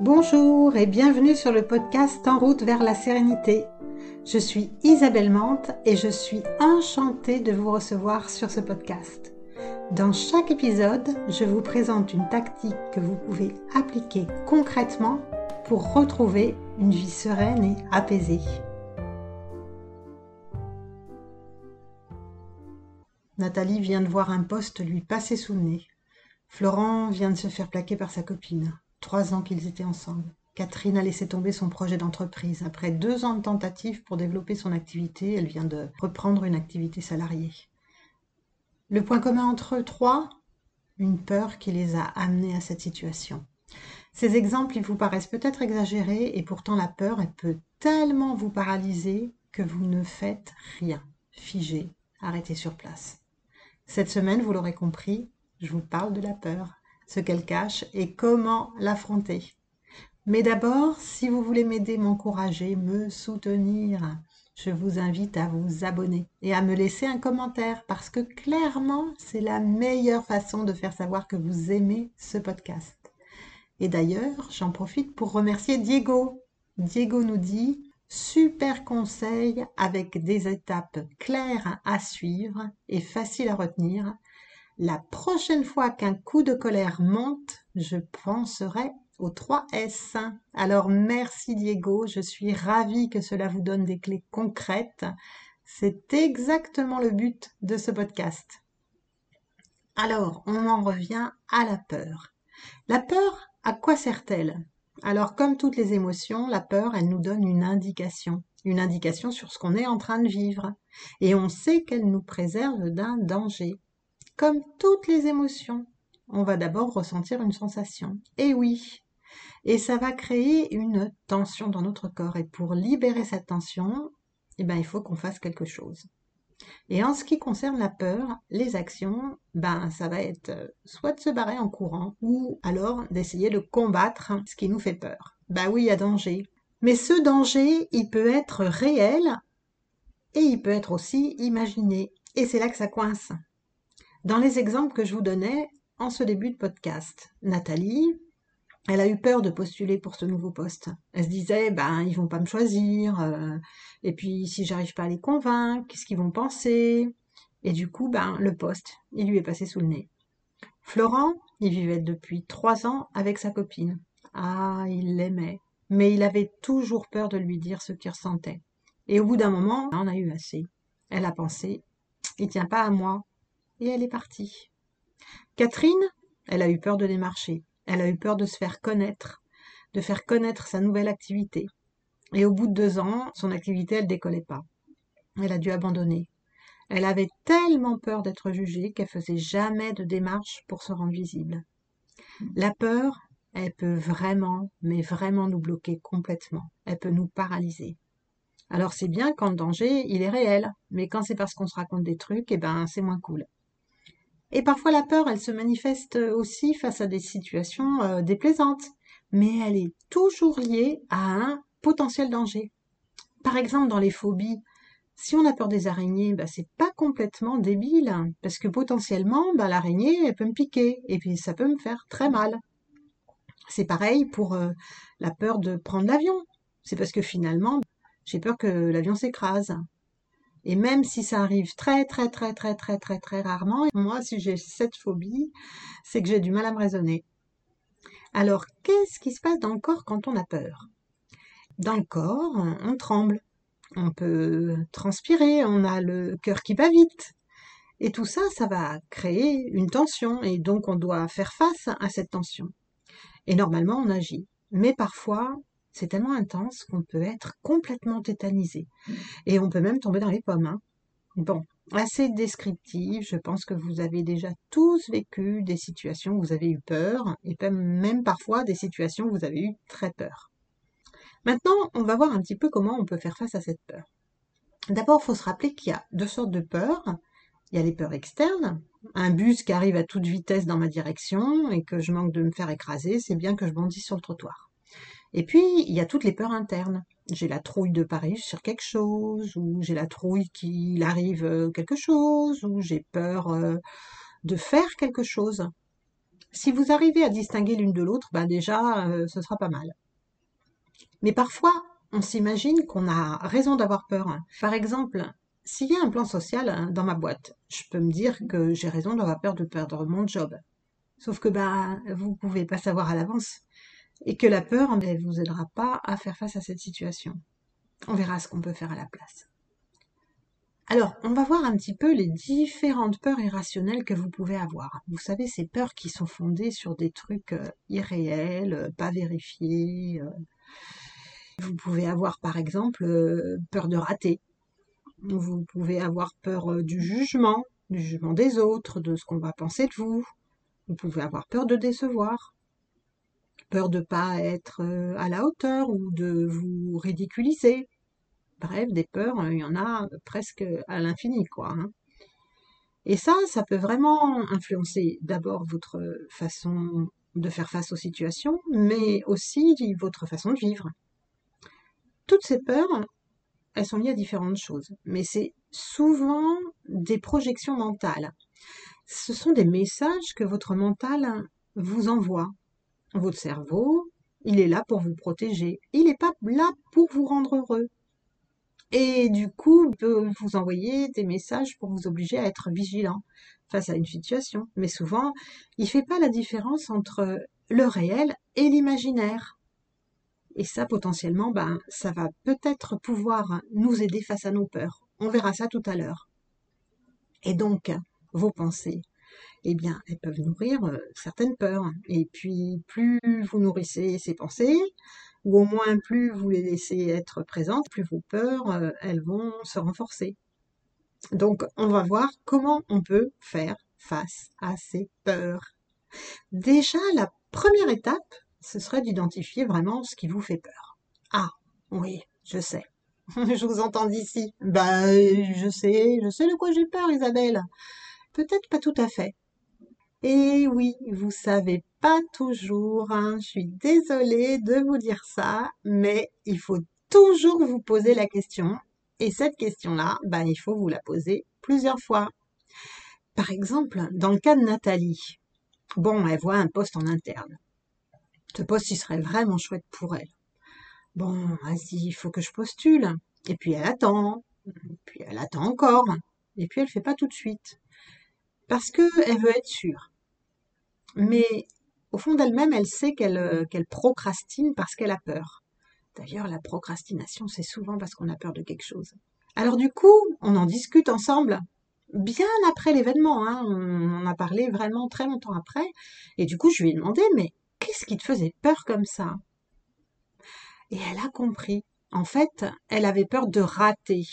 Bonjour et bienvenue sur le podcast En route vers la sérénité. Je suis Isabelle Mante et je suis enchantée de vous recevoir sur ce podcast. Dans chaque épisode, je vous présente une tactique que vous pouvez appliquer concrètement pour retrouver une vie sereine et apaisée. Nathalie vient de voir un poste lui passer sous le nez. Florent vient de se faire plaquer par sa copine. Trois ans qu'ils étaient ensemble. Catherine a laissé tomber son projet d'entreprise. Après deux ans de tentatives pour développer son activité, elle vient de reprendre une activité salariée. Le point commun entre eux trois Une peur qui les a amenés à cette situation. Ces exemples, ils vous paraissent peut-être exagérés et pourtant la peur, elle peut tellement vous paralyser que vous ne faites rien. Figé, arrêtez sur place. Cette semaine, vous l'aurez compris, je vous parle de la peur, ce qu'elle cache et comment l'affronter. Mais d'abord, si vous voulez m'aider, m'encourager, me soutenir, je vous invite à vous abonner et à me laisser un commentaire parce que clairement, c'est la meilleure façon de faire savoir que vous aimez ce podcast. Et d'ailleurs, j'en profite pour remercier Diego. Diego nous dit Super conseil avec des étapes claires à suivre et faciles à retenir. La prochaine fois qu'un coup de colère monte, je penserai aux 3 S. Alors merci Diego, je suis ravie que cela vous donne des clés concrètes. C'est exactement le but de ce podcast. Alors, on en revient à la peur. La peur, à quoi sert-elle? Alors, comme toutes les émotions, la peur, elle nous donne une indication, une indication sur ce qu'on est en train de vivre. Et on sait qu'elle nous préserve d'un danger. Comme toutes les émotions, on va d'abord ressentir une sensation. Et oui. Et ça va créer une tension dans notre corps. Et pour libérer cette tension, eh ben, il faut qu'on fasse quelque chose. Et en ce qui concerne la peur, les actions, ben ça va être euh, soit de se barrer en courant ou alors d'essayer de combattre ce qui nous fait peur. Ben oui, il y a danger. Mais ce danger, il peut être réel et il peut être aussi imaginé. Et c'est là que ça coince. Dans les exemples que je vous donnais en ce début de podcast, Nathalie, elle a eu peur de postuler pour ce nouveau poste. Elle se disait, ben, ils vont pas me choisir, euh, et puis si j'arrive pas à les convaincre, qu'est-ce qu'ils vont penser? Et du coup, ben, le poste, il lui est passé sous le nez. Florent, il vivait depuis trois ans avec sa copine. Ah, il l'aimait, mais il avait toujours peur de lui dire ce qu'il ressentait. Et au bout d'un moment, on a eu assez. Elle a pensé, il tient pas à moi, et elle est partie. Catherine, elle a eu peur de démarcher. Elle a eu peur de se faire connaître, de faire connaître sa nouvelle activité. Et au bout de deux ans, son activité, elle décollait pas. Elle a dû abandonner. Elle avait tellement peur d'être jugée qu'elle faisait jamais de démarche pour se rendre visible. La peur, elle peut vraiment, mais vraiment nous bloquer complètement. Elle peut nous paralyser. Alors c'est bien quand le danger, il est réel, mais quand c'est parce qu'on se raconte des trucs, eh ben c'est moins cool. Et parfois la peur, elle se manifeste aussi face à des situations euh, déplaisantes, mais elle est toujours liée à un potentiel danger. Par exemple, dans les phobies, si on a peur des araignées, bah, c'est pas complètement débile, parce que potentiellement, bah, l'araignée, elle peut me piquer, et puis ça peut me faire très mal. C'est pareil pour euh, la peur de prendre l'avion. C'est parce que finalement, j'ai peur que l'avion s'écrase. Et même si ça arrive très très très très très très très rarement, moi si j'ai cette phobie, c'est que j'ai du mal à me raisonner. Alors qu'est-ce qui se passe dans le corps quand on a peur? Dans le corps, on, tremble, on peut transpirer, on a le cœur qui bat vite. Et tout ça, ça va créer une tension et donc on doit faire face à cette tension. Et normalement, on agit. Mais parfois, c'est tellement intense qu'on peut être complètement tétanisé. Et on peut même tomber dans les pommes. Hein. Bon, assez descriptif. Je pense que vous avez déjà tous vécu des situations où vous avez eu peur, et même parfois des situations où vous avez eu très peur. Maintenant, on va voir un petit peu comment on peut faire face à cette peur. D'abord, il faut se rappeler qu'il y a deux sortes de peurs. Il y a les peurs externes. Un bus qui arrive à toute vitesse dans ma direction et que je manque de me faire écraser, c'est bien que je bondisse sur le trottoir. Et puis, il y a toutes les peurs internes. J'ai la trouille de Paris sur quelque chose, ou j'ai la trouille qu'il arrive euh, quelque chose, ou j'ai peur euh, de faire quelque chose. Si vous arrivez à distinguer l'une de l'autre, ben déjà, euh, ce sera pas mal. Mais parfois, on s'imagine qu'on a raison d'avoir peur. Par exemple, s'il y a un plan social hein, dans ma boîte, je peux me dire que j'ai raison d'avoir peur de perdre mon job. Sauf que bah vous pouvez pas savoir à l'avance et que la peur ne vous aidera pas à faire face à cette situation. On verra ce qu'on peut faire à la place. Alors, on va voir un petit peu les différentes peurs irrationnelles que vous pouvez avoir. Vous savez, ces peurs qui sont fondées sur des trucs euh, irréels, euh, pas vérifiés. Euh. Vous pouvez avoir, par exemple, peur de rater. Vous pouvez avoir peur du jugement, du jugement des autres, de ce qu'on va penser de vous. Vous pouvez avoir peur de décevoir, peur de pas être à la hauteur ou de vous ridiculiser, Bref, des peurs, euh, il y en a presque à l'infini, quoi. Hein. Et ça, ça peut vraiment influencer d'abord votre façon de faire face aux situations, mais aussi votre façon de vivre. Toutes ces peurs, elles sont liées à différentes choses, mais c'est souvent des projections mentales. Ce sont des messages que votre mental vous envoie. Votre cerveau, il est là pour vous protéger. Il n'est pas là pour vous rendre heureux. Et du coup, il peut vous envoyer des messages pour vous obliger à être vigilant face à une situation. Mais souvent, il ne fait pas la différence entre le réel et l'imaginaire. Et ça, potentiellement, ben, ça va peut-être pouvoir nous aider face à nos peurs. On verra ça tout à l'heure. Et donc, vos pensées, eh bien, elles peuvent nourrir euh, certaines peurs. Et puis, plus vous nourrissez ces pensées, ou au moins plus vous les laissez être présentes, plus vos peurs, euh, elles vont se renforcer. Donc on va voir comment on peut faire face à ces peurs. Déjà, la première étape, ce serait d'identifier vraiment ce qui vous fait peur. Ah, oui, je sais. je vous entends d'ici. Bah, je sais, je sais de quoi j'ai peur, Isabelle. Peut-être pas tout à fait. Et oui, vous savez pas toujours, hein. je suis désolée de vous dire ça, mais il faut toujours vous poser la question. Et cette question-là, ben, il faut vous la poser plusieurs fois. Par exemple, dans le cas de Nathalie, bon, elle voit un poste en interne. Ce poste, il serait vraiment chouette pour elle. Bon, vas-y, il faut que je postule. Et puis elle attend, puis elle attend encore, et puis elle fait pas tout de suite parce qu'elle veut être sûre. Mais au fond d'elle-même, elle sait euh, qu'elle procrastine parce qu'elle a peur. D'ailleurs, la procrastination, c'est souvent parce qu'on a peur de quelque chose. Alors du coup, on en discute ensemble, bien après l'événement. Hein. on en a parlé vraiment très longtemps après. Et du coup, je lui ai demandé, mais qu'est-ce qui te faisait peur comme ça? Et elle a compris. En fait, elle avait peur de rater.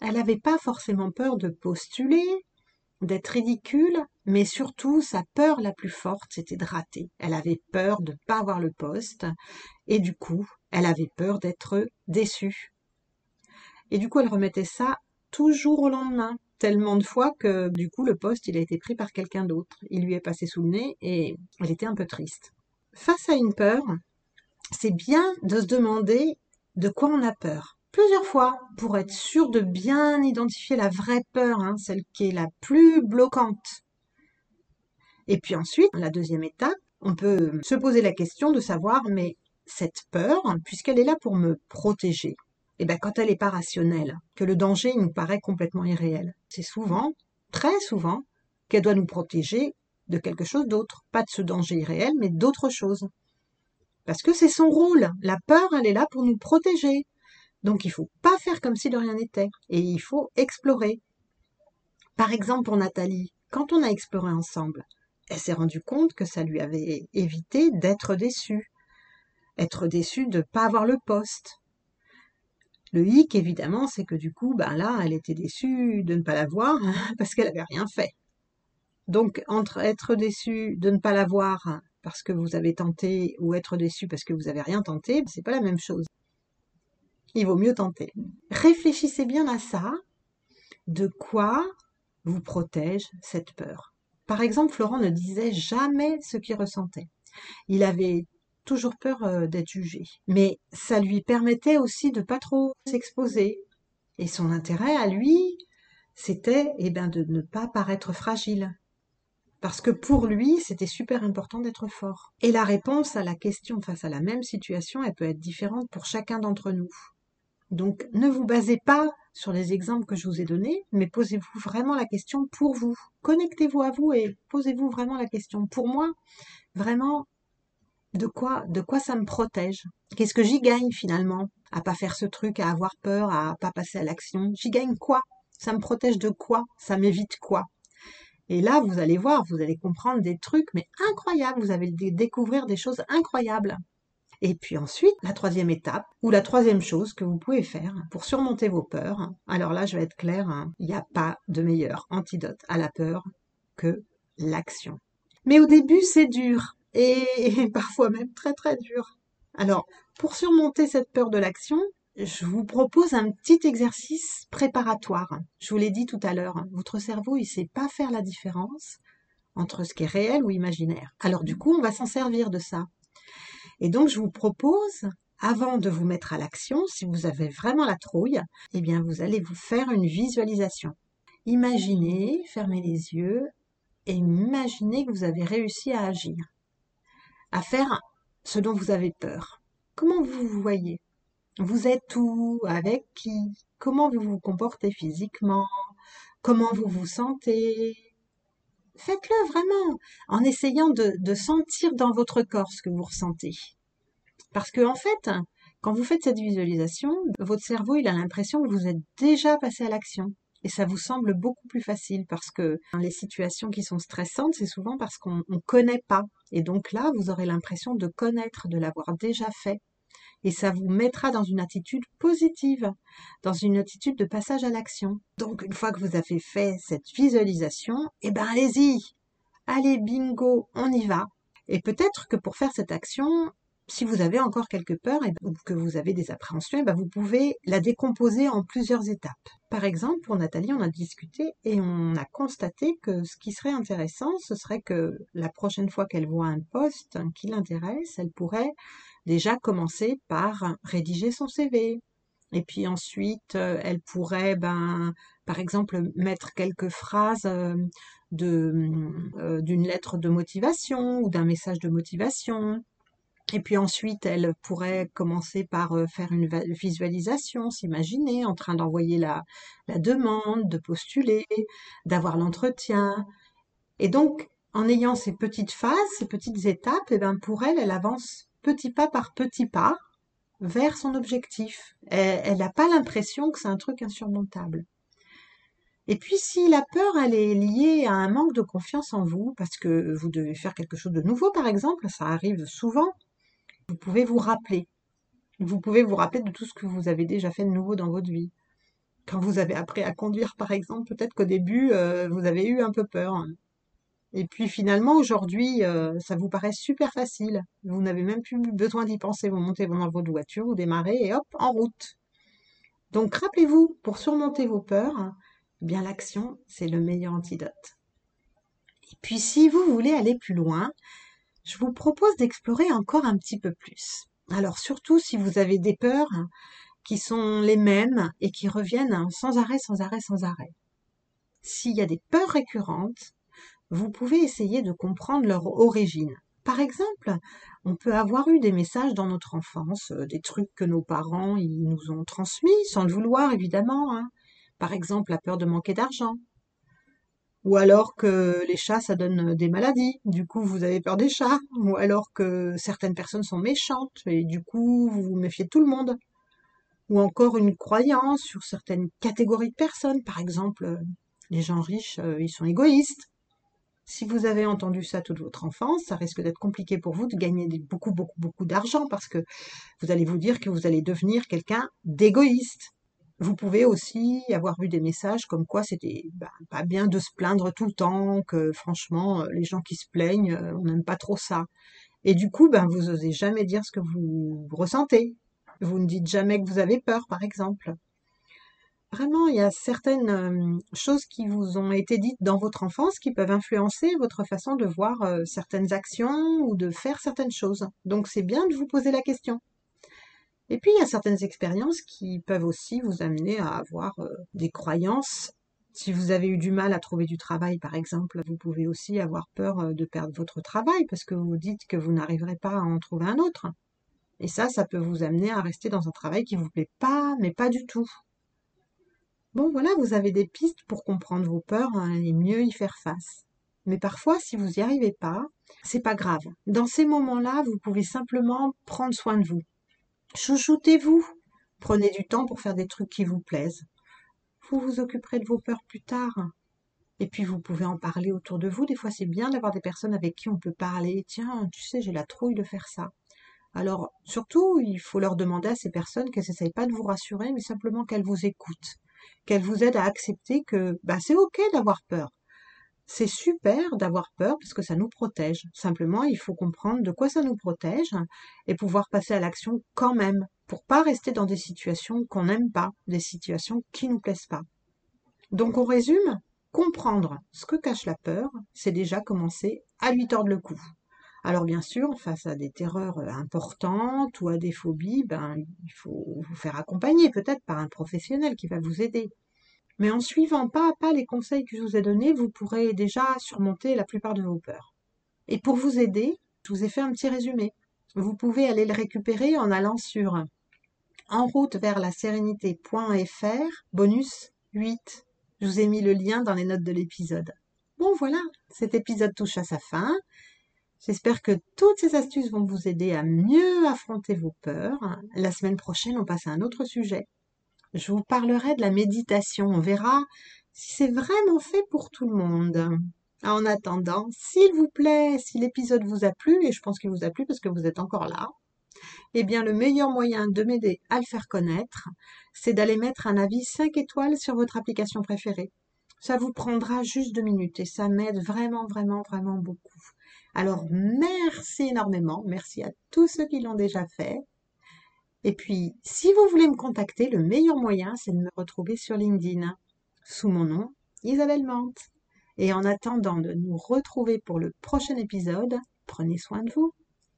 Elle n'avait pas forcément peur de postuler, d'être ridicule, mais surtout sa peur la plus forte, c'était de rater. Elle avait peur de ne pas avoir le poste, et du coup, elle avait peur d'être déçue. Et du coup, elle remettait ça toujours au lendemain, tellement de fois que du coup, le poste, il a été pris par quelqu'un d'autre. Il lui est passé sous le nez et elle était un peu triste. Face à une peur, c'est bien de se demander de quoi on a peur plusieurs fois pour être sûr de bien identifier la vraie peur, hein, celle qui est la plus bloquante. Et puis ensuite, la deuxième étape, on peut se poser la question de savoir, mais cette peur, puisqu'elle est là pour me protéger, et eh bien quand elle n'est pas rationnelle, que le danger nous paraît complètement irréel, c'est souvent, très souvent, qu'elle doit nous protéger de quelque chose d'autre, pas de ce danger irréel, mais d'autre chose. Parce que c'est son rôle. La peur, elle est là pour nous protéger. Donc il faut pas faire comme si de rien n'était et il faut explorer. Par exemple pour Nathalie, quand on a exploré ensemble, elle s'est rendue compte que ça lui avait évité d'être déçue. Être déçue de ne pas avoir le poste. Le hic, évidemment, c'est que du coup, ben là, elle était déçue de ne pas l'avoir parce qu'elle n'avait rien fait. Donc, entre être déçue de ne pas l'avoir parce que vous avez tenté ou être déçu parce que vous n'avez rien tenté, c'est pas la même chose il vaut mieux tenter. Réfléchissez bien à ça. De quoi vous protège cette peur? Par exemple, Florent ne disait jamais ce qu'il ressentait. Il avait toujours peur euh, d'être jugé. Mais ça lui permettait aussi de pas trop s'exposer. Et son intérêt à lui, c'était eh ben, de ne pas paraître fragile. parce que pour lui, c'était super important d'être fort. Et la réponse à la question face à la même situation, elle peut être différente pour chacun d'entre nous. Donc ne vous basez pas sur les exemples que je vous ai donnés, mais posez-vous vraiment la question pour vous. Connectez-vous à vous et posez-vous vraiment la question. Pour moi, vraiment, de quoi, de quoi ça me protège? Qu'est-ce que j'y gagne finalement à pas faire ce truc, à avoir peur, à pas passer à l'action? J'y gagne quoi? Ça me protège de quoi? Ça m'évite quoi? Et là, vous allez voir, vous allez comprendre des trucs, mais incroyables. Vous allez découvrir des choses incroyables. Et puis ensuite, la troisième étape, ou la troisième chose que vous pouvez faire pour surmonter vos peurs. Alors là, je vais être claire, hein, il n'y a pas de meilleur antidote à la peur que l'action. Mais au début, c'est dur. Et, parfois même très très dur. Alors, pour surmonter cette peur de l'action, je vous propose un petit exercice préparatoire. Je vous l'ai dit tout à l'heure, votre cerveau, il sait pas faire la différence entre ce qui est réel ou imaginaire. Alors du coup, on va s'en servir de ça. Et donc, je vous propose, avant de vous mettre à l'action, si vous avez vraiment la trouille, eh bien, vous allez vous faire une visualisation. Imaginez, fermez les yeux imaginez que vous avez réussi à agir, à faire ce dont vous avez peur. Comment vous vous voyez? Vous êtes où? Avec qui? Comment vous vous comportez physiquement? Comment vous vous sentez? Faites-le vraiment en essayant de, sentir dans votre corps ce que vous ressentez. Parce que en fait, quand vous faites cette visualisation, votre cerveau il a l'impression que vous êtes déjà passé à l'action. Et ça vous semble beaucoup plus facile parce que les situations qui sont stressantes, c'est souvent parce qu'on ne connaît pas. Et donc là, vous aurez l'impression de connaître, de l'avoir déjà fait et ça vous mettra dans une attitude positive, dans une attitude de passage à l'action. Donc une fois que vous avez fait cette visualisation, eh ben allez-y, allez bingo, on y va. Et peut-être que pour faire cette action, si vous avez encore quelques peurs et que vous avez des appréhensions, eh ben vous pouvez la décomposer en plusieurs étapes. Par exemple, pour Nathalie, on a discuté et on a constaté que ce qui serait intéressant, ce serait que la prochaine fois qu'elle voit un poste qui l'intéresse, elle pourrait déjà commencer par rédiger son CV. Et puis ensuite, euh, elle pourrait, ben, par exemple, mettre quelques phrases euh, euh, d'une lettre de motivation ou d'un message de motivation. Et puis ensuite, elle pourrait commencer par faire une visualisation, s'imaginer en train d'envoyer la, la demande, de postuler, d'avoir l'entretien. Et donc, en ayant ces petites phases, ces petites étapes, et eh ben pour elle, elle avance petit pas par petit pas vers son objectif. Elle n'a pas l'impression que c'est un truc insurmontable. Et puis si la peur, elle est liée à un manque de confiance en vous, parce que vous devez faire quelque chose de nouveau, par exemple, ça arrive souvent, vous pouvez vous rappeler. Vous pouvez vous rappeler de tout ce que vous avez déjà fait de nouveau dans votre vie. Quand vous avez appris à conduire, par exemple, peut-être qu'au début, euh, vous avez eu un peu peur. Et puis finalement, aujourd'hui, euh, ça vous paraît super facile. Vous n'avez même plus besoin d'y penser. Vous montez dans votre voiture, vous démarrez et hop, en route. Donc rappelez-vous, pour surmonter vos peurs, eh bien l'action, c'est le meilleur antidote. Et puis si vous voulez aller plus loin, je vous propose d'explorer encore un petit peu plus. Alors surtout si vous avez des peurs qui sont les mêmes et qui reviennent sans arrêt, sans arrêt, sans arrêt. S'il y a des peurs récurrentes, vous pouvez essayer de comprendre leur origine. Par exemple, on peut avoir eu des messages dans notre enfance, euh, des trucs que nos parents nous ont transmis, sans le vouloir évidemment. Hein. Par exemple, la peur de manquer d'argent. Ou alors que les chats, ça donne des maladies, du coup vous avez peur des chats. Ou alors que certaines personnes sont méchantes, et du coup vous vous méfiez de tout le monde. Ou encore une croyance sur certaines catégories de personnes, par exemple, les gens riches, euh, ils sont égoïstes. Si vous avez entendu ça toute votre enfance, ça risque d'être compliqué pour vous de gagner beaucoup, beaucoup, beaucoup d'argent parce que vous allez vous dire que vous allez devenir quelqu'un d'égoïste. Vous pouvez aussi avoir vu des messages comme quoi c'était ben, pas bien de se plaindre tout le temps, que franchement, euh, les gens qui se plaignent, euh, on n'aime pas trop ça. Et du coup, ben, vous osez jamais dire ce que vous ressentez. Vous ne dites jamais que vous avez peur, par exemple. Vraiment, il y a certaines choses qui vous ont été dites dans votre enfance qui peuvent influencer votre façon de voir certaines actions ou de faire certaines choses. Donc c'est bien de vous poser la question. Et puis il y a certaines expériences qui peuvent aussi vous amener à avoir des croyances Si vous avez eu du mal à trouver du travail, par exemple, vous pouvez aussi avoir peur de perdre votre travail parce que vous dites que vous n'arriverez pas à en trouver un autre. Et ça, ça peut vous amener à rester dans un travail qui vous plaît pas, mais pas du tout. Bon, voilà, vous avez des pistes pour comprendre vos peurs hein, et mieux y faire face. Mais parfois, si vous n'y arrivez pas, c'est pas grave. Dans ces moments-là, vous pouvez simplement prendre soin de vous. Chouchoutez-vous. Prenez du temps pour faire des trucs qui vous plaisent. Vous vous occuperez de vos peurs plus tard. Et puis vous pouvez en parler autour de vous. Des fois, c'est bien d'avoir des personnes avec qui on peut parler. Tiens, tu sais, j'ai la trouille de faire ça. Alors, surtout, il faut leur demander à ces personnes qu'elles n'essayent pas de vous rassurer, mais simplement qu'elles vous écoutent, qu'elles vous aident à accepter que bah, c'est ok d'avoir peur. C'est super d'avoir peur parce que ça nous protège. Simplement, il faut comprendre de quoi ça nous protège et pouvoir passer à l'action quand même pour pas rester dans des situations qu'on n'aime pas, des situations qui nous plaisent pas. Donc on résume, comprendre ce que cache la peur, c'est déjà commencer à lui tordre le cou. Alors bien sûr, face à des terreurs importantes ou à des phobies, ben, il faut vous faire accompagner peut-être par un professionnel qui va vous aider. Mais en suivant pas à pas les conseils que je vous ai donnés, vous pourrez déjà surmonter la plupart de vos peurs. Et pour vous aider, je vous ai fait un petit résumé. Vous pouvez aller le récupérer en allant sur en route vers la sérénité.fr, bonus 8. Je vous ai mis le lien dans les notes de l'épisode. Bon voilà, cet épisode touche à sa fin. J'espère que toutes ces astuces vont vous aider à mieux affronter vos peurs. La semaine prochaine, on passe à un autre sujet. Je vous parlerai de la méditation. On verra si c'est vraiment fait pour tout le monde. En attendant, s'il vous plaît, si l'épisode vous a plu, et je pense qu'il vous a plu parce que vous êtes encore là, eh bien le meilleur moyen de m'aider à le faire connaître, c'est d'aller mettre un avis 5 étoiles sur votre application préférée. Ça vous prendra juste deux minutes et ça m'aide vraiment, vraiment, vraiment beaucoup. Alors merci énormément, merci à tous ceux qui l'ont déjà fait. Et puis, si vous voulez me contacter, le meilleur moyen, c'est de me retrouver sur LinkedIn sous mon nom, Isabelle Mante. Et en attendant de nous retrouver pour le prochain épisode, prenez soin de vous.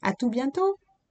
À tout bientôt!